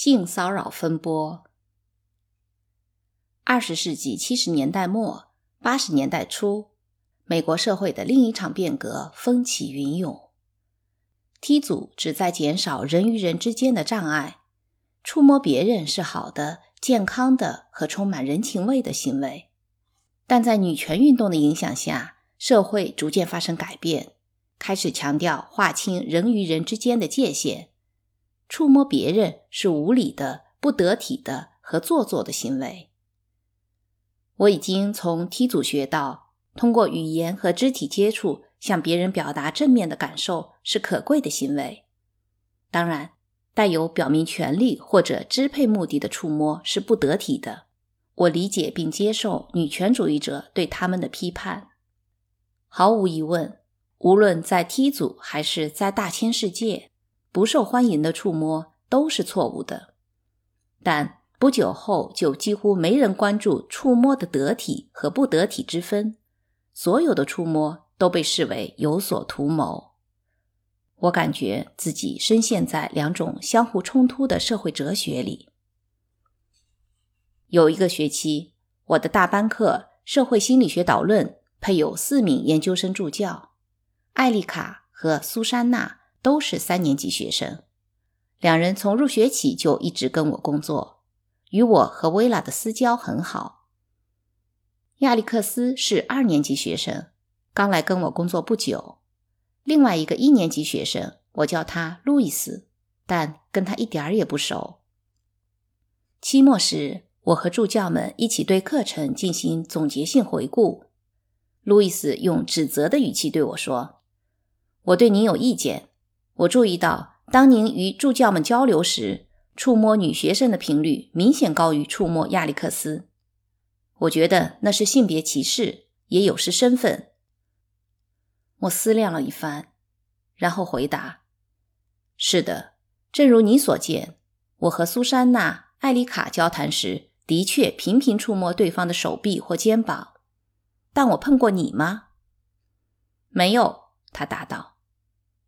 性骚扰风波。二十世纪七十年代末、八十年代初，美国社会的另一场变革风起云涌。T 组旨在减少人与人之间的障碍，触摸别人是好的、健康的和充满人情味的行为。但在女权运动的影响下，社会逐渐发生改变，开始强调划清人与人之间的界限。触摸别人是无理的、不得体的和做作的行为。我已经从 T 组学到，通过语言和肢体接触向别人表达正面的感受是可贵的行为。当然，带有表明权利或者支配目的的触摸是不得体的。我理解并接受女权主义者对他们的批判。毫无疑问，无论在 T 组还是在大千世界。不受欢迎的触摸都是错误的，但不久后就几乎没人关注触摸的得体和不得体之分，所有的触摸都被视为有所图谋。我感觉自己深陷在两种相互冲突的社会哲学里。有一个学期，我的大班课《社会心理学导论》配有四名研究生助教，艾丽卡和苏珊娜。都是三年级学生，两人从入学起就一直跟我工作，与我和薇拉的私交很好。亚历克斯是二年级学生，刚来跟我工作不久。另外一个一年级学生，我叫他路易斯，但跟他一点儿也不熟。期末时，我和助教们一起对课程进行总结性回顾。路易斯用指责的语气对我说：“我对您有意见。”我注意到，当您与助教们交流时，触摸女学生的频率明显高于触摸亚历克斯。我觉得那是性别歧视，也有失身份。我思量了一番，然后回答：“是的，正如你所见，我和苏珊娜、艾丽卡交谈时，的确频频触摸对方的手臂或肩膀。但我碰过你吗？”“没有。”他答道。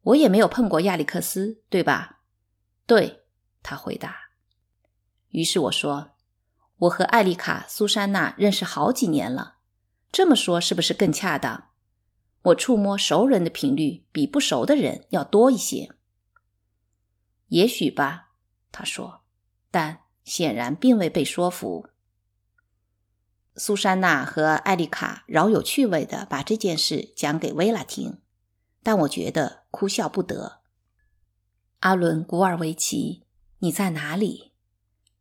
我也没有碰过亚历克斯，对吧？对，他回答。于是我说：“我和艾丽卡、苏珊娜认识好几年了，这么说是不是更恰当？我触摸熟人的频率比不熟的人要多一些。”也许吧，他说，但显然并未被说服。苏珊娜和艾丽卡饶有趣味的把这件事讲给薇拉听。但我觉得哭笑不得。阿伦·古尔维奇，你在哪里？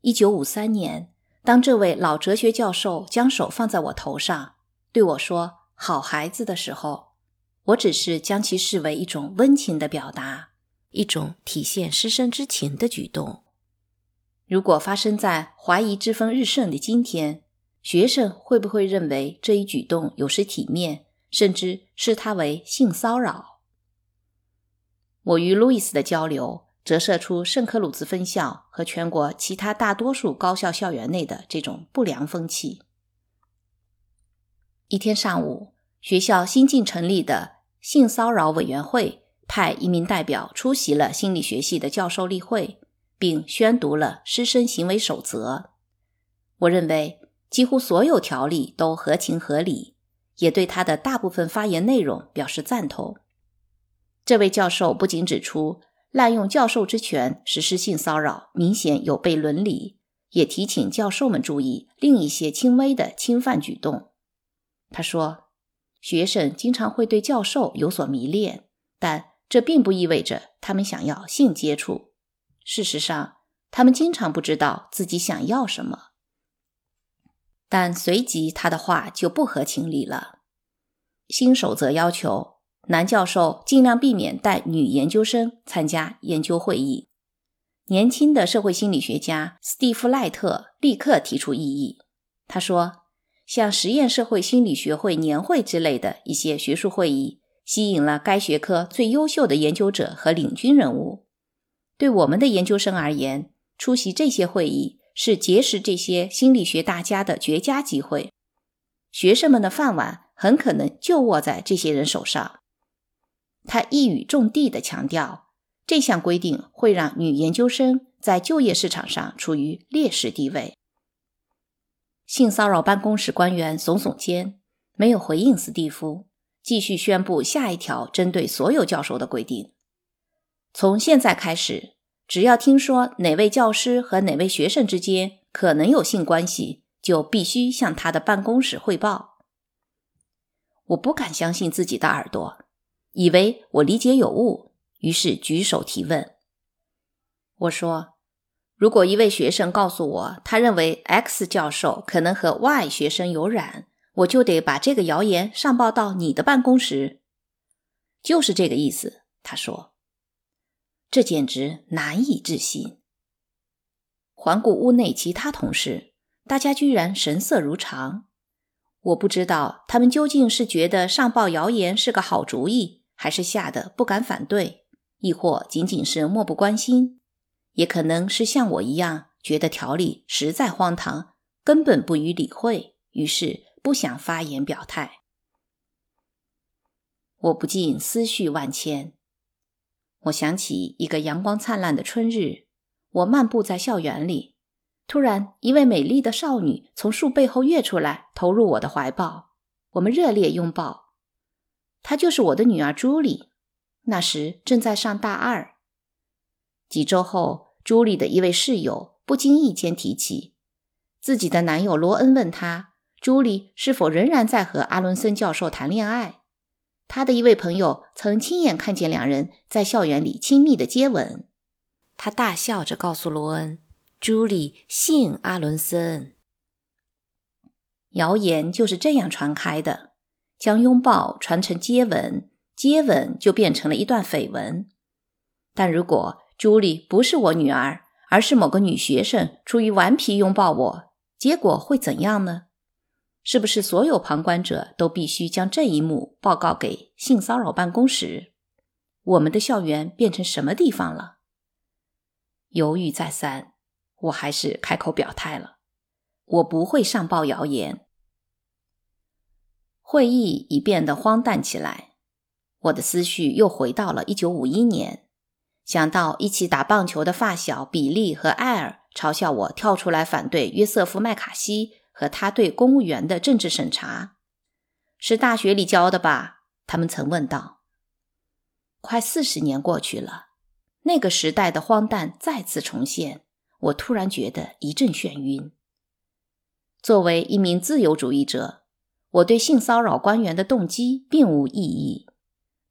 一九五三年，当这位老哲学教授将手放在我头上，对我说“好孩子”的时候，我只是将其视为一种温情的表达，一种体现师生之情的举动。如果发生在怀疑之风日盛的今天，学生会不会认为这一举动有失体面？甚至视他为性骚扰。我与路易斯的交流折射出圣克鲁兹分校和全国其他大多数高校校园内的这种不良风气。一天上午，学校新近成立的性骚扰委员会派一名代表出席了心理学系的教授例会，并宣读了师生行为守则。我认为几乎所有条例都合情合理。也对他的大部分发言内容表示赞同。这位教授不仅指出滥用教授之权实施性骚扰明显有悖伦理，也提醒教授们注意另一些轻微的侵犯举动。他说：“学生经常会对教授有所迷恋，但这并不意味着他们想要性接触。事实上，他们经常不知道自己想要什么。”但随即他的话就不合情理了。新守则要求男教授尽量避免带女研究生参加研究会议。年轻的社会心理学家斯蒂夫·赖特立刻提出异议。他说：“像实验社会心理学会年会之类的一些学术会议，吸引了该学科最优秀的研究者和领军人物。对我们的研究生而言，出席这些会议。”是结识这些心理学大家的绝佳机会，学生们的饭碗很可能就握在这些人手上。他一语中的地强调，这项规定会让女研究生在就业市场上处于劣势地位。性骚扰办公室官员耸耸肩，没有回应斯蒂夫，继续宣布下一条针对所有教授的规定：从现在开始，只要听说哪位教师和哪位学生之间可能有性关系，就必须向他的办公室汇报。我不敢相信自己的耳朵，以为我理解有误，于是举手提问。我说。如果一位学生告诉我，他认为 X 教授可能和 Y 学生有染，我就得把这个谣言上报到你的办公室。就是这个意思，他说。这简直难以置信。环顾屋内其他同事，大家居然神色如常。我不知道他们究竟是觉得上报谣言是个好主意，还是吓得不敢反对，亦或仅仅是漠不关心。也可能是像我一样觉得条例实在荒唐，根本不予理会，于是不想发言表态。我不禁思绪万千。我想起一个阳光灿烂的春日，我漫步在校园里，突然一位美丽的少女从树背后跃出来，投入我的怀抱，我们热烈拥抱。她就是我的女儿朱莉，那时正在上大二。几周后。朱莉的一位室友不经意间提起，自己的男友罗恩问他：“朱莉是否仍然在和阿伦森教授谈恋爱？”他的一位朋友曾亲眼看见两人在校园里亲密的接吻。他大笑着告诉罗恩：“朱莉姓阿伦森。”谣言就是这样传开的，将拥抱传成接吻，接吻就变成了一段绯闻。但如果……朱莉不是我女儿，而是某个女学生出于顽皮拥抱我，结果会怎样呢？是不是所有旁观者都必须将这一幕报告给性骚扰办公室？我们的校园变成什么地方了？犹豫再三，我还是开口表态了：我不会上报谣言。会议已变得荒诞起来，我的思绪又回到了一九五一年。想到一起打棒球的发小比利和艾尔嘲笑我跳出来反对约瑟夫·麦卡锡和他对公务员的政治审查，是大学里教的吧？他们曾问道。快四十年过去了，那个时代的荒诞再次重现，我突然觉得一阵眩晕。作为一名自由主义者，我对性骚扰官员的动机并无异议，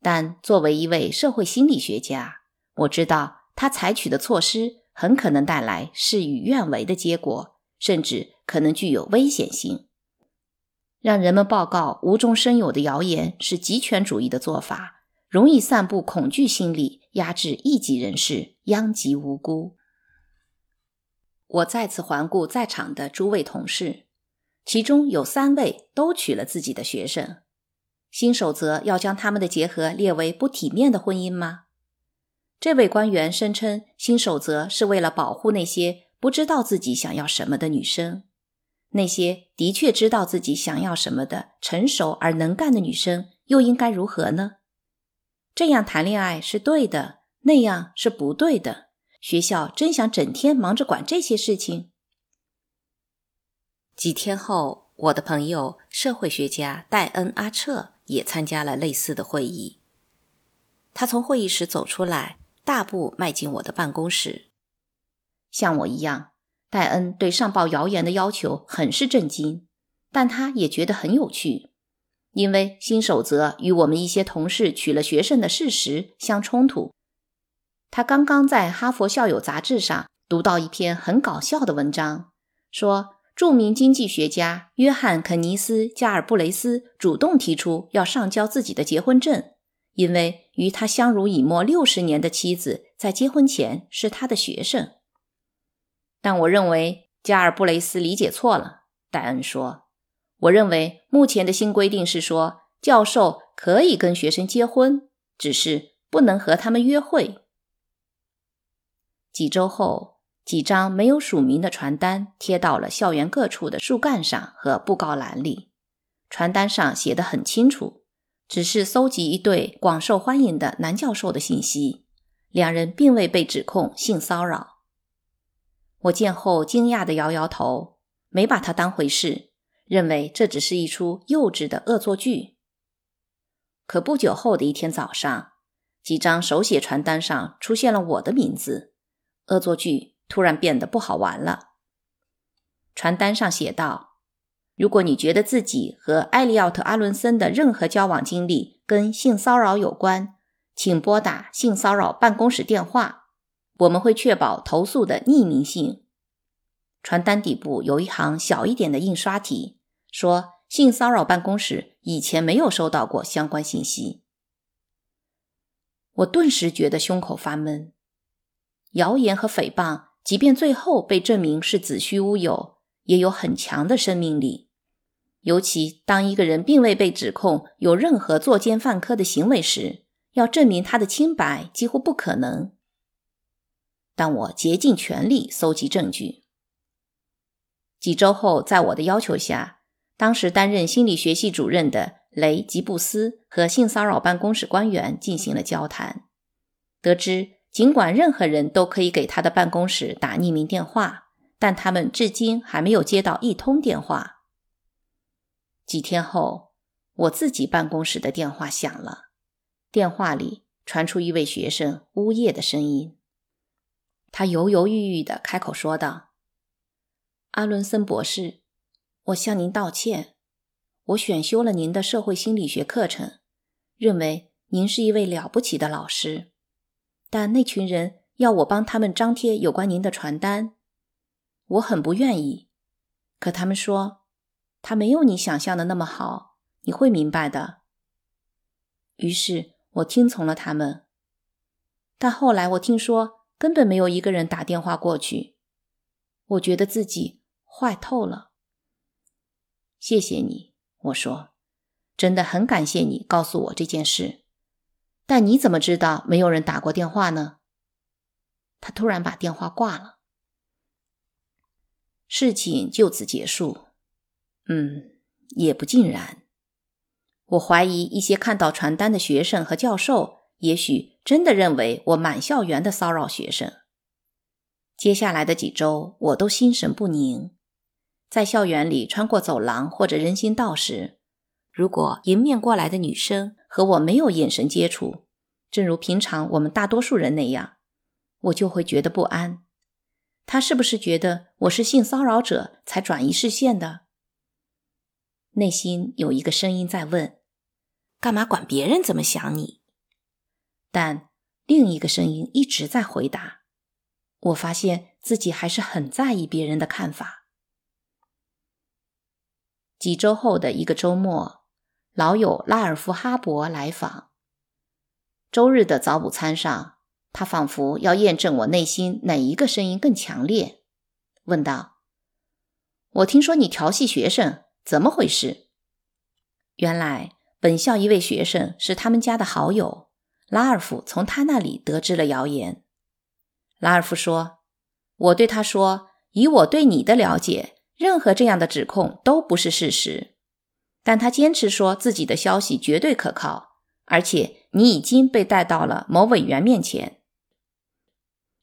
但作为一位社会心理学家，我知道他采取的措施很可能带来事与愿违的结果，甚至可能具有危险性。让人们报告无中生有的谣言是极权主义的做法，容易散布恐惧心理，压制异己人士，殃及无辜。我再次环顾在场的诸位同事，其中有三位都娶了自己的学生。新守则要将他们的结合列为不体面的婚姻吗？这位官员声称，新守则是为了保护那些不知道自己想要什么的女生。那些的确知道自己想要什么的成熟而能干的女生，又应该如何呢？这样谈恋爱是对的，那样是不对的。学校真想整天忙着管这些事情。几天后，我的朋友社会学家戴恩·阿彻也参加了类似的会议。他从会议室走出来。大步迈进我的办公室，像我一样，戴恩对上报谣言的要求很是震惊，但他也觉得很有趣，因为新守则与我们一些同事娶了学生的事实相冲突。他刚刚在《哈佛校友》杂志上读到一篇很搞笑的文章，说著名经济学家约翰·肯尼斯·加尔布雷斯主动提出要上交自己的结婚证。因为与他相濡以沫六十年的妻子在结婚前是他的学生，但我认为加尔布雷斯理解错了。戴恩说：“我认为目前的新规定是说，教授可以跟学生结婚，只是不能和他们约会。”几周后，几张没有署名的传单贴到了校园各处的树干上和布告栏里，传单上写得很清楚。只是搜集一对广受欢迎的男教授的信息，两人并未被指控性骚扰。我见后惊讶地摇摇头，没把他当回事，认为这只是一出幼稚的恶作剧。可不久后的一天早上，几张手写传单上出现了我的名字，恶作剧突然变得不好玩了。传单上写道：“如果你觉得自己和艾利奥特·阿伦森的任何交往经历跟性骚扰有关，请拨打性骚扰办公室电话，我们会确保投诉的匿名性。”传单底部有一行小一点的印刷体，说：“性骚扰办公室以前没有收到过相关信息。”我顿时觉得胸口发闷。谣言和诽谤，即便最后被证明是子虚乌有，也有很强的生命力。尤其当一个人并未被指控有任何作奸犯科的行为时，要证明他的清白几乎不可能。但我竭尽全力搜集证据。几周后，在我的要求下，当时担任心理学系主任的。雷吉布斯和性骚扰办公室官员进行了交谈，得知尽管任何人都可以给他的办公室打匿名电话，但他们至今还没有接到一通电话。几天后，我自己办公室的电话响了，电话里传出一位学生呜咽的声音。他犹犹豫豫地开口说道：“阿伦森博士，我向您道歉。”我选修了您的社会心理学课程，认为您是一位了不起的老师。但那群人要我帮他们张贴有关您的传单，我很不愿意。可他们说，他没有你想象的那么好，你会明白的。于是我听从了他们。但后来我听说，根本没有一个人打电话过去。我觉得自己坏透了。谢谢你。我说：“真的很感谢你告诉我这件事，但你怎么知道没有人打过电话呢？”他突然把电话挂了，事情就此结束。嗯，也不尽然。我怀疑一些看到传单的学生和教授，也许真的认为我满校园的骚扰学生。接下来的几周，我都心神不宁。在校园里穿过走廊或者人行道时，如果迎面过来的女生和我没有眼神接触，正如平常我们大多数人那样，我就会觉得不安。她是不是觉得我是性骚扰者才转移视线的？内心有一个声音在问：干嘛管别人怎么想你？但另一个声音一直在回答：我发现自己还是很在意别人的看法。几周后的一个周末，老友拉尔夫·哈勃来访。周日的早午餐上，他仿佛要验证我内心哪一个声音更强烈，问道：“我听说你调戏学生，怎么回事？”原来，本校一位学生是他们家的好友，拉尔夫从他那里得知了谣言。拉尔夫说：“我对他说，以我对你的了解。”任何这样的指控都不是事实，但他坚持说自己的消息绝对可靠，而且你已经被带到了某委员面前。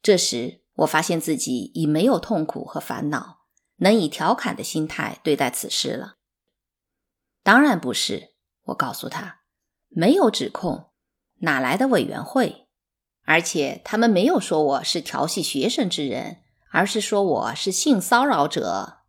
这时，我发现自己已没有痛苦和烦恼，能以调侃的心态对待此事了。当然不是，我告诉他，没有指控，哪来的委员会？而且他们没有说我是调戏学生之人，而是说我是性骚扰者。